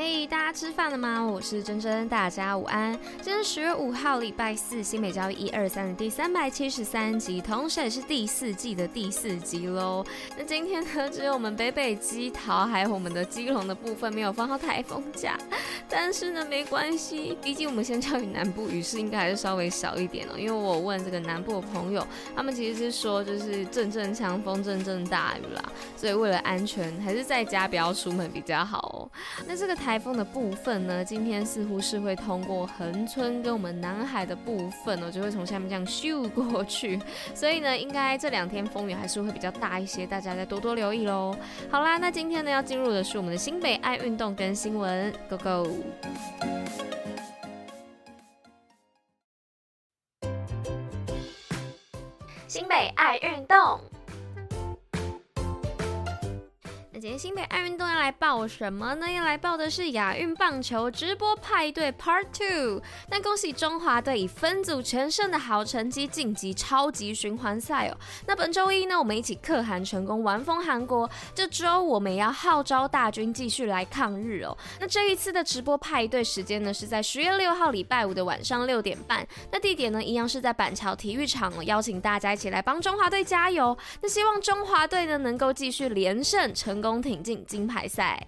嘿，hey, 大家吃饭了吗？我是珍珍，大家午安。今天十月五号，礼拜四，新北教育一二三的第三百七十三集，同时也是第四季的第四集喽。那今天呢，只有我们北北基桃还有我们的基隆的部分没有放到台风假，但是呢，没关系，毕竟我们先教育南部雨势应该还是稍微小一点哦。因为我问这个南部的朋友，他们其实是说就是阵阵强风，阵阵大雨啦，所以为了安全，还是在家不要出门比较好哦。那这个台。台风的部分呢，今天似乎是会通过横村跟我们南海的部分哦，就会从下面这样咻过去，所以呢，应该这两天风雨还是会比较大一些，大家再多多留意喽。好啦，那今天呢要进入的是我们的新北爱运动跟新闻，Go Go！新北爱运动。今天新北爱运动要来报什么呢？要来报的是亚运棒球直播派对 Part Two。那恭喜中华队以分组全胜的好成绩晋级超级循环赛哦。那本周一呢，我们一起克韩成功完封韩国。这周我们也要号召大军继续来抗日哦。那这一次的直播派对时间呢，是在十月六号礼拜五的晚上六点半。那地点呢，一样是在板桥体育场哦。邀请大家一起来帮中华队加油。那希望中华队呢，能够继续连胜成功。攻挺进金牌赛。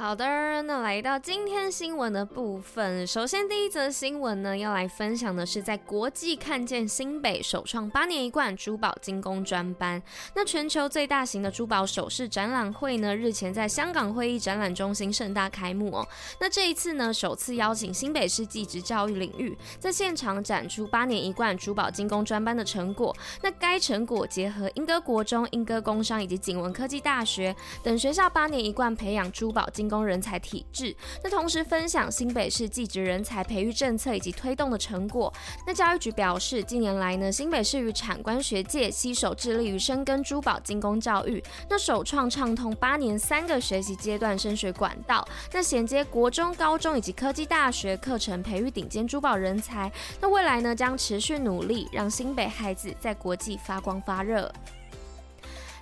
好的，那来到今天新闻的部分，首先第一则新闻呢，要来分享的是在国际看见新北首创八年一贯珠宝精工专班。那全球最大型的珠宝首饰展览会呢，日前在香港会议展览中心盛大开幕哦。那这一次呢，首次邀请新北市技职教育领域在现场展出八年一贯珠宝精工专班的成果。那该成果结合英歌国中、英歌工商以及景文科技大学等学校八年一贯培养珠宝精工人才体制，那同时分享新北市技职人才培育政策以及推动的成果。那教育局表示，近年来呢，新北市与产官学界携手致力于深耕珠宝精工教育，那首创畅通八年三个学习阶段升学管道，那衔接国中、高中以及科技大学课程，培育顶尖珠宝人才。那未来呢，将持续努力，让新北孩子在国际发光发热。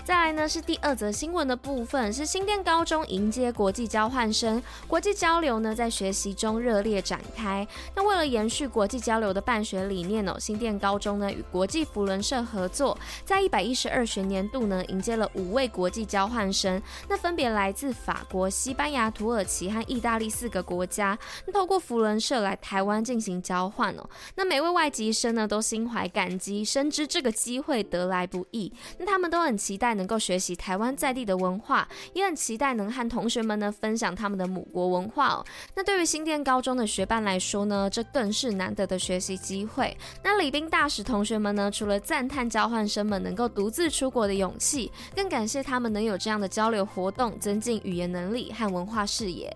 再来呢，是第二则新闻的部分，是新店高中迎接国际交换生，国际交流呢在学习中热烈展开。那为了延续国际交流的办学理念哦，新店高中呢与国际扶轮社合作，在一百一十二学年度呢迎接了五位国际交换生，那分别来自法国、西班牙、土耳其和意大利四个国家，那透过扶轮社来台湾进行交换哦。那每位外籍生呢都心怀感激，深知这个机会得来不易，那他们都很期待。能够学习台湾在地的文化，也很期待能和同学们呢分享他们的母国文化哦。那对于新店高中的学伴来说呢，这更是难得的学习机会。那李斌大使同学们呢，除了赞叹交换生们能够独自出国的勇气，更感谢他们能有这样的交流活动，增进语言能力和文化视野。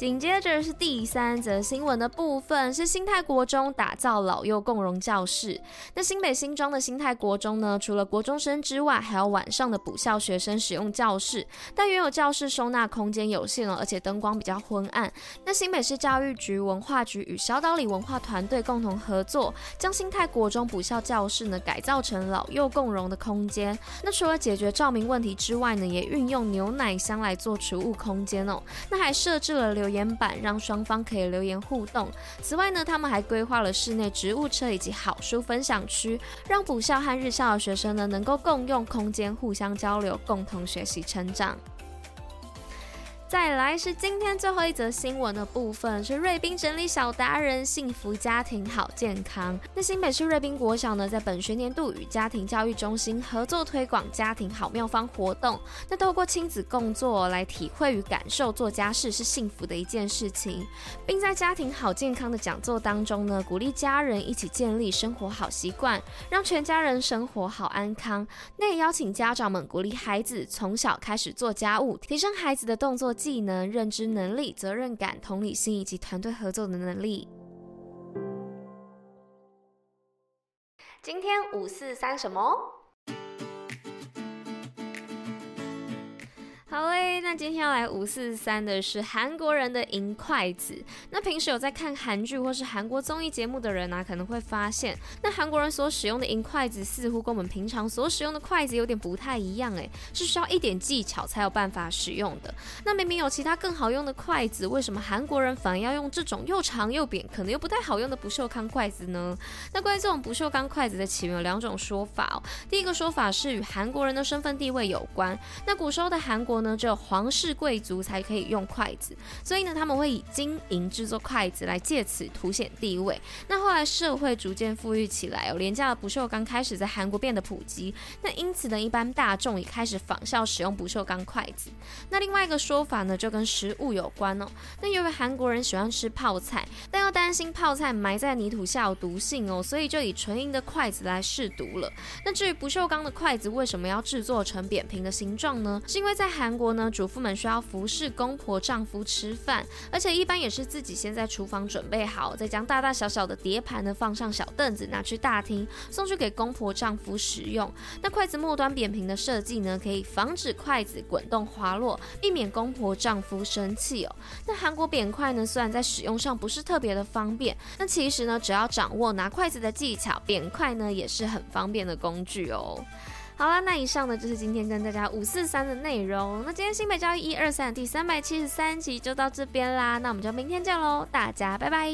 紧接着是第三则新闻的部分，是新泰国中打造老幼共融教室。那新北新庄的新泰国中呢，除了国中生之外，还有晚上的补校学生使用教室。但原有教室收纳空间有限哦，而且灯光比较昏暗。那新北市教育局文化局与小岛里文化团队共同合作，将新泰国中补校教室呢改造成老幼共融的空间。那除了解决照明问题之外呢，也运用牛奶箱来做储物空间哦。那还设置了留留言板让双方可以留言互动。此外呢，他们还规划了室内植物车以及好书分享区，让补校和日校的学生呢能够共用空间，互相交流，共同学习成长。再来是今天最后一则新闻的部分，是瑞滨整理小达人，幸福家庭好健康。那新北市瑞滨国小呢，在本学年度与家庭教育中心合作推广家庭好妙方活动。那透过亲子共作来体会与感受做家事是幸福的一件事情，并在家庭好健康的讲座当中呢，鼓励家人一起建立生活好习惯，让全家人生活好安康。那也邀请家长们鼓励孩子从小开始做家务，提升孩子的动作技能、认知能力、责任感、同理心以及团队合作的能力。今天五四三什么？好嘞，那今天要来五四三的是韩国人的银筷子。那平时有在看韩剧或是韩国综艺节目的人呢、啊，可能会发现，那韩国人所使用的银筷子似乎跟我们平常所使用的筷子有点不太一样，诶，是需要一点技巧才有办法使用的。那明明有其他更好用的筷子，为什么韩国人反而要用这种又长又扁，可能又不太好用的不锈钢筷子呢？那关于这种不锈钢筷子的起源有两种说法哦。第一个说法是与韩国人的身份地位有关。那古时候的韩国呢，只有皇室贵族才可以用筷子，所以呢，他们会以金银制作筷子来借此凸显地位。那后来社会逐渐富裕起来，哦，廉价的不锈钢开始在韩国变得普及。那因此呢，一般大众也开始仿效使用不锈钢筷子。那另外一个说法呢，就跟食物有关哦。那由于韩国人喜欢吃泡菜，但又担心泡菜埋在泥土下有毒性哦，所以就以纯银的筷子来试毒了。那至于不锈钢的筷子为什么要制作成扁平的形状呢？是因为在韩韩国呢，主妇们需要服侍公婆、丈夫吃饭，而且一般也是自己先在厨房准备好，再将大大小小的碟盘呢放上小凳子，拿去大厅送去给公婆、丈夫食用。那筷子末端扁平的设计呢，可以防止筷子滚动滑落，避免公婆、丈夫生气哦。那韩国扁筷呢，虽然在使用上不是特别的方便，那其实呢，只要掌握拿筷子的技巧，扁筷呢也是很方便的工具哦。好了，那以上呢就是今天跟大家五四三的内容。那今天新北教育一二三第三百七十三集就到这边啦，那我们就明天见喽，大家拜拜。